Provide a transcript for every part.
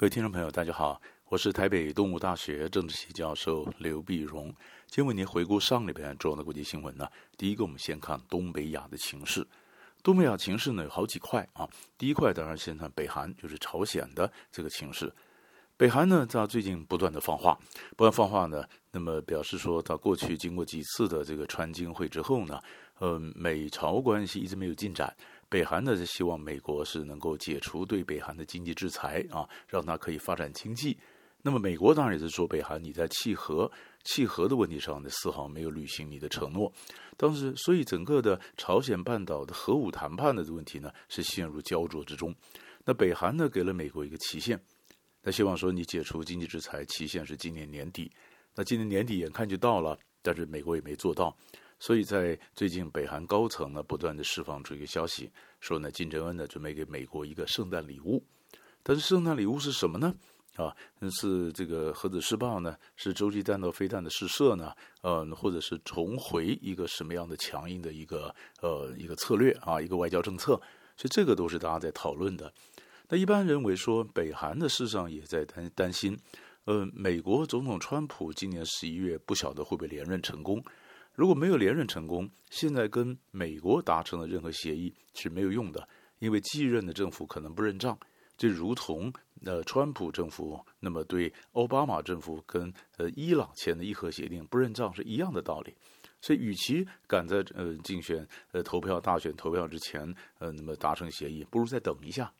各位听众朋友，大家好，我是台北动物大学政治系教授刘碧荣。今天为您回顾上礼拜重要的国际新闻呢。第一个，我们先看东北亚的情势。东北亚情势呢有好几块啊。第一块当然先看北韩，就是朝鲜的这个情势。北韩呢，在最近不断的放话，不断放话呢，那么表示说，到过去经过几次的这个川金会之后呢，呃，美朝关系一直没有进展。北韩呢是希望美国是能够解除对北韩的经济制裁啊，让它可以发展经济。那么美国当然也是说，北韩你在弃核、弃核的问题上呢，丝毫没有履行你的承诺。当时，所以整个的朝鲜半岛的核武谈判的问题呢，是陷入焦灼之中。那北韩呢给了美国一个期限，那希望说你解除经济制裁期限是今年年底。那今年年底眼看就到了，但是美国也没做到。所以在最近，北韩高层呢不断地释放出一个消息，说呢金正恩呢准备给美国一个圣诞礼物，但是圣诞礼物是什么呢？啊，是这个核子试爆呢？是洲际弹道飞弹的试射呢？呃，或者是重回一个什么样的强硬的一个呃一个策略啊，一个外交政策？所以这个都是大家在讨论的。那一般认为说，北韩的事上也在担担心，呃，美国总统川普今年十一月不晓得会不会连任成功。如果没有连任成功，现在跟美国达成的任何协议是没有用的，因为继任的政府可能不认账，就如同呃川普政府那么对奥巴马政府跟呃伊朗签的伊核协定不认账是一样的道理。所以，与其赶在呃竞选呃投票大选投票之前呃那么达成协议，不如再等一下。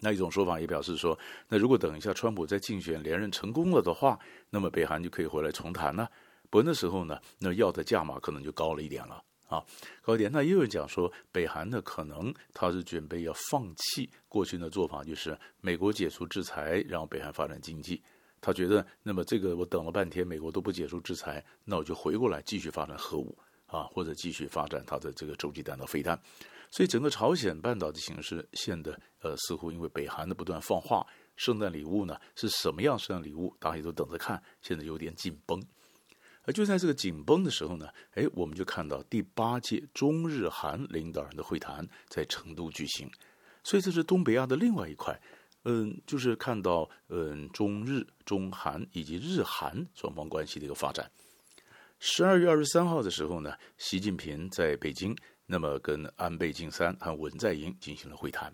那一种说法也表示说，那如果等一下川普在竞选连任成功了的话，那么北韩就可以回来重谈了。不那时候呢，那要的价码可能就高了一点了啊，高一点。那也有人讲说，北韩呢可能他是准备要放弃过去的做法，就是美国解除制裁，让北韩发展经济。他觉得，那么这个我等了半天，美国都不解除制裁，那我就回过来继续发展核武啊，或者继续发展他的这个洲际弹道飞弹。所以整个朝鲜半岛的形势现在呃，似乎因为北韩的不断放话，圣诞礼物呢是什么样圣诞礼物，大家也都等着看，现在有点紧绷。而就在这个紧绷的时候呢，哎，我们就看到第八届中日韩领导人的会谈在成都举行，所以这是东北亚的另外一块，嗯，就是看到嗯中日、中韩以及日韩双方关系的一个发展。十二月二十三号的时候呢，习近平在北京，那么跟安倍晋三和文在寅进行了会谈。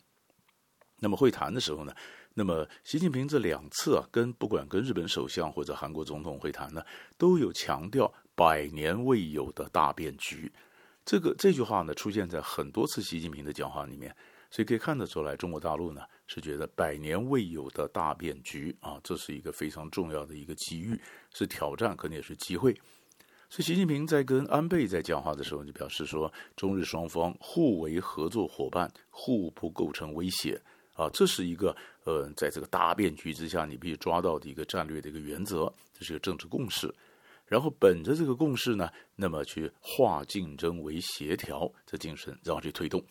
那么会谈的时候呢，那么，习近平这两次啊，跟不管跟日本首相或者韩国总统会谈呢，都有强调百年未有的大变局。这个这句话呢，出现在很多次习近平的讲话里面，所以可以看得出来，中国大陆呢是觉得百年未有的大变局啊，这是一个非常重要的一个机遇，是挑战，可能也是机会。所以，习近平在跟安倍在讲话的时候，就表示说，中日双方互为合作伙伴，互不构成威胁。啊，这是一个呃，在这个大变局之下，你必须抓到的一个战略的一个原则，这是一个政治共识。然后本着这个共识呢，那么去化竞争为协调这精神，然后去推动，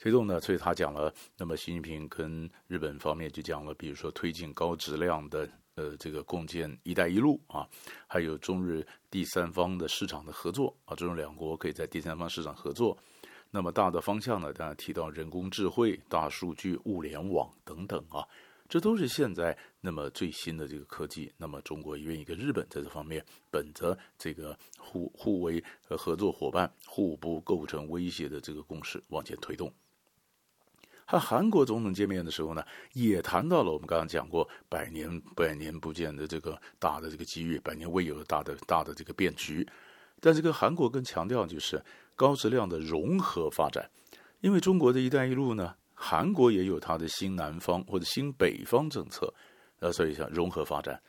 推动呢，所以他讲了，那么习近平跟日本方面就讲了，比如说推进高质量的呃这个共建“一带一路”啊，还有中日第三方的市场的合作啊，这种两国可以在第三方市场合作。那么大的方向呢，当然提到人工智慧、大数据、物联网等等啊，这都是现在那么最新的这个科技。那么中国愿意跟日本在这方面，本着这个互互为合作伙伴、互不构成威胁的这个共识往前推动。和韩国总统见面的时候呢，也谈到了我们刚刚讲过百年百年不见的这个大的这个机遇，百年未有的大的大的这个变局。但这个韩国更强调就是。高质量的融合发展，因为中国的一带一路呢，韩国也有它的新南方或者新北方政策，呃，所以想融合发展。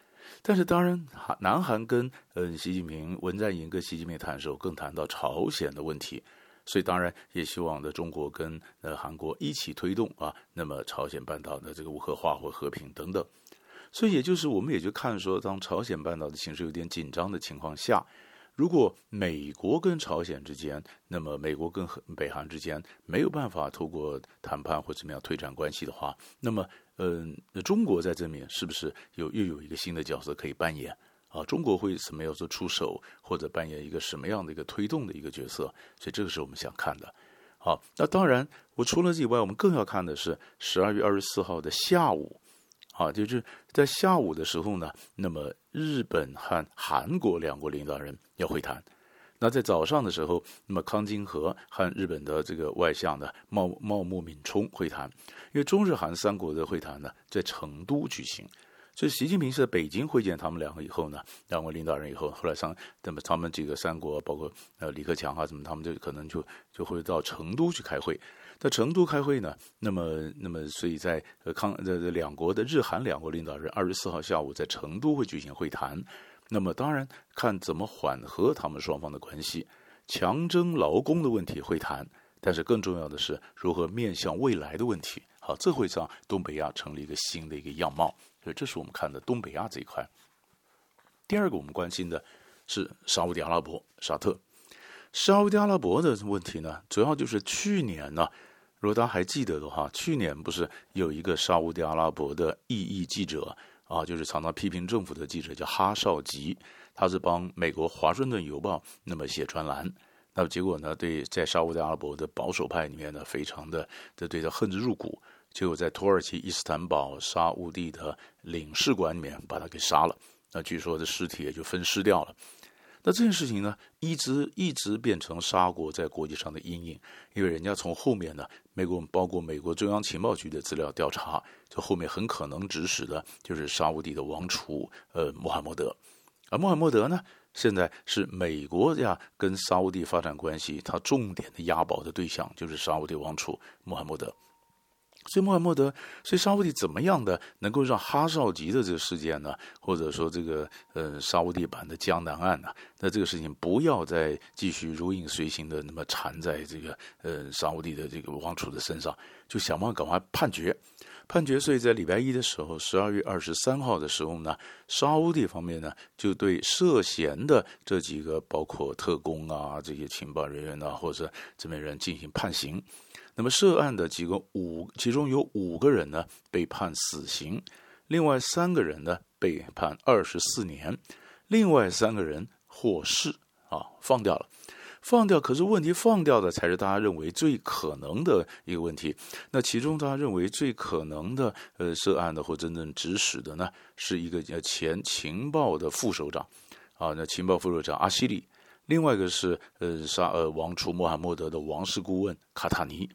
但是当然，南韩跟嗯习近平、文在寅跟习近平谈的时候，更谈到朝鲜的问题，所以当然也希望的中国跟呃韩国一起推动啊，那么朝鲜半岛的这个无核化或和平等等。所以也就是我们也就看说，当朝鲜半岛的形势有点紧张的情况下。如果美国跟朝鲜之间，那么美国跟北韩之间没有办法透过谈判或怎么样推展关系的话，那么，嗯，中国在这面是不是有又有一个新的角色可以扮演啊？中国会什么样做出手，或者扮演一个什么样的一个推动的一个角色？所以这个是我们想看的。好，那当然，我除了这以外，我们更要看的是十二月二十四号的下午。啊，就是在下午的时候呢，那么日本和韩国两国领导人要会谈。那在早上的时候，那么康金和和日本的这个外相的茂茂木敏充会谈，因为中日韩三国的会谈呢在成都举行。所以习近平是在北京会见他们两个以后呢，两位领导人以后，后来上那么他们几个三国，包括呃李克强啊什么，他们就可能就就会到成都去开会。在成都开会呢，那么那么所以在呃康这这两国的日韩两国领导人二十四号下午在成都会举行会谈。那么当然看怎么缓和他们双方的关系，强征劳工的问题会谈，但是更重要的是如何面向未来的问题。好，这会让东北亚成立一个新的一个样貌。所以这是我们看的东北亚这一块。第二个我们关心的是沙乌地阿拉伯、沙特。沙乌地阿拉伯的问题呢，主要就是去年呢，如果大家还记得的话，去年不是有一个沙乌地阿拉伯的异议记者啊，就是常常批评政府的记者，叫哈绍吉，他是帮美国华盛顿邮报那么写专栏，那么结果呢，对在沙乌地阿拉伯的保守派里面呢，非常的的对他恨之入骨。结果在土耳其伊斯坦堡沙乌地的领事馆里面把他给杀了，那据说的尸体也就分尸掉了。那这件事情呢，一直一直变成沙国在国际上的阴影，因为人家从后面呢，美国包括美国中央情报局的资料调查，这后面很可能指使的就是沙乌地的王储呃穆罕默德，而穆罕默德呢，现在是美国呀跟沙乌地发展关系，他重点的押宝的对象就是沙乌地王储穆罕默德。所以穆罕默德，所以沙乌地怎么样的能够让哈绍吉的这个事件呢，或者说这个呃沙乌地版的江南案呢，那这个事情不要再继续如影随形的那么缠在这个呃沙乌地的这个王储的身上，就想办法赶快判决，判决。所以在礼拜一的时候，十二月二十三号的时候呢，沙乌地方面呢就对涉嫌的这几个包括特工啊这些情报人员啊或者这边人进行判刑。那么涉案的几个五，其中有五个人呢被判死刑，另外三个人呢被判二十四年，另外三个人获释啊，放掉了，放掉。可是问题放掉的才是大家认为最可能的一个问题。那其中大家认为最可能的呃涉案的或真正指使的呢，是一个叫前情报的副首长啊，那情报副首长阿西里。另外一个是呃沙呃王储穆罕默德的王室顾问卡塔尼，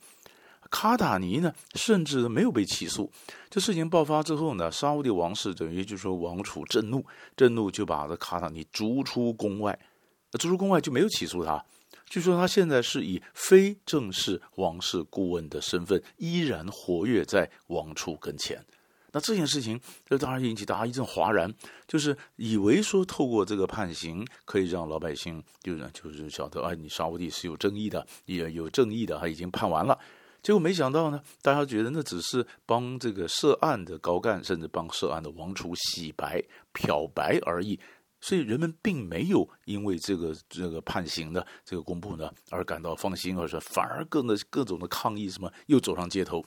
卡塔尼呢甚至没有被起诉。这事情爆发之后呢，沙乌地王室等于就说王储震怒，震怒就把这卡塔尼逐出宫外，逐出宫外就没有起诉他。据说他现在是以非正式王室顾问的身份依然活跃在王储跟前。那这件事情，这当然引起大家一阵哗然，就是以为说透过这个判刑可以让老百姓就是就是晓得，哎，你沙乌地是有正义的，也有正义的，他已经判完了。结果没想到呢，大家觉得那只是帮这个涉案的高干，甚至帮涉案的王储洗白、漂白而已。所以人们并没有因为这个这个判刑的这个公布呢而感到放心，而是反而各的各种的抗议什么又走上街头，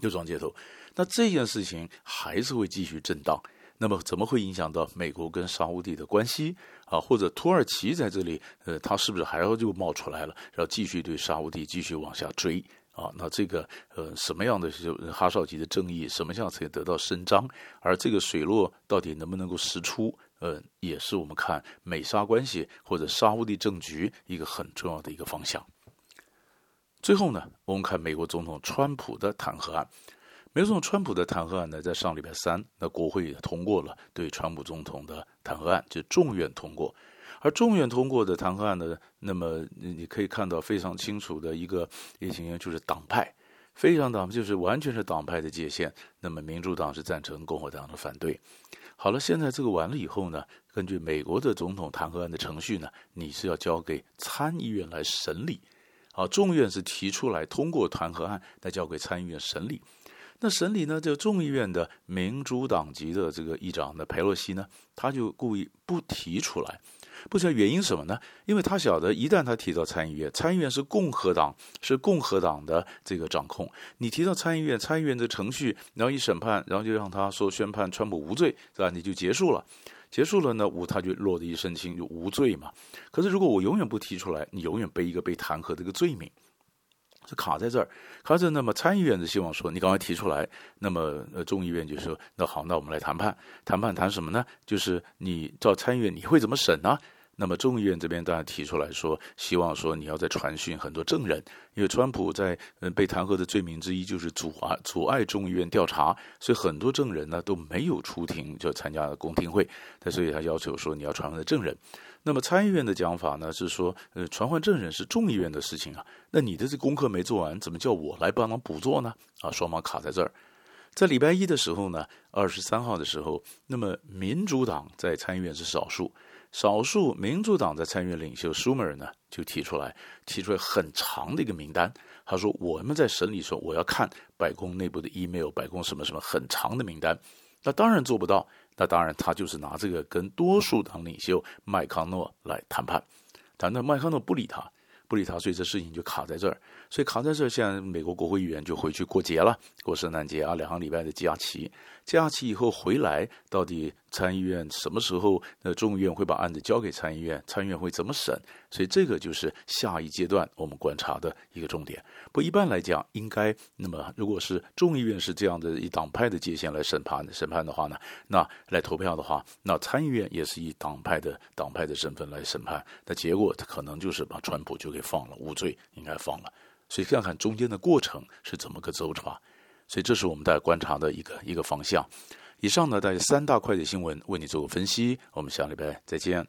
又撞街头。那这件事情还是会继续震荡，那么怎么会影响到美国跟沙乌地的关系啊？或者土耳其在这里，呃，他是不是还要就冒出来了，然后继续对沙乌地继续往下追啊？那这个呃，什么样的哈绍吉的正义，什么样才得到伸张？而这个水落到底能不能够石出？呃，也是我们看美沙关系或者沙乌地政局一个很重要的一个方向。最后呢，我们看美国总统川普的弹劾案。美国总统川普的弹劾案呢，在上礼拜三，那国会也通过了对川普总统的弹劾案，就众院通过。而众院通过的弹劾案呢，那么你可以看到非常清楚的一个类型，就是党派，非常党就是完全是党派的界限。那么民主党是赞成，共和党的反对。好了，现在这个完了以后呢，根据美国的总统弹劾案的程序呢，你是要交给参议院来审理。啊，众院是提出来通过弹劾案，再交给参议院审理。那审理呢，就众议院的民主党籍的这个议长的佩洛西呢，他就故意不提出来，不知道原因什么呢？因为他晓得，一旦他提到参议院，参议院是共和党，是共和党的这个掌控。你提到参议院，参议院的程序，然后一审判，然后就让他说宣判川普无罪，是吧？你就结束了，结束了呢，无他就落得一身轻，就无罪嘛。可是如果我永远不提出来，你永远背一个被弹劾的一个罪名。就卡在这儿。卡在那么参议院就希望说，你刚才提出来。那么呃，众议院就说，那好，那我们来谈判。谈判谈什么呢？就是你到参议院你会怎么审呢？那么众议院这边当然提出来说，希望说你要再传讯很多证人，因为川普在嗯被弹劾的罪名之一就是阻碍阻碍众议院调查，所以很多证人呢都没有出庭就参加公听会，他所以他要求说你要传唤的证人。那么参议院的讲法呢是说，呃，传唤证人是众议院的事情啊，那你的这功课没做完，怎么叫我来帮忙补做呢？啊，双方卡在这儿。在礼拜一的时候呢，二十三号的时候，那么民主党在参议院是少数。少数民主党在参议院领袖舒梅尔呢，就提出来，提出来很长的一个名单。他说：“我们在审理说，我要看白宫内部的 email，白宫什么什么很长的名单。那当然做不到。那当然，他就是拿这个跟多数党领袖麦康诺来谈判。但那麦康诺不理他，不理他，所以这事情就卡在这儿。所以卡在这儿，现在美国国会议员就回去过节了，过圣诞节啊，两个礼拜的假期。假期以后回来，到底？”参议院什么时候？那众议院会把案子交给参议院，参议院会怎么审？所以这个就是下一阶段我们观察的一个重点。不，一般来讲，应该那么，如果是众议院是这样的以党派的界限来审判审判的话呢，那来投票的话，那参议院也是以党派的党派的身份来审判。那结果可能就是把川普就给放了，无罪应该放了。所以看看中间的过程是怎么个走法。所以这是我们在观察的一个一个方向。以上呢，带三大块的新闻为你做个分析。我们下礼拜再见。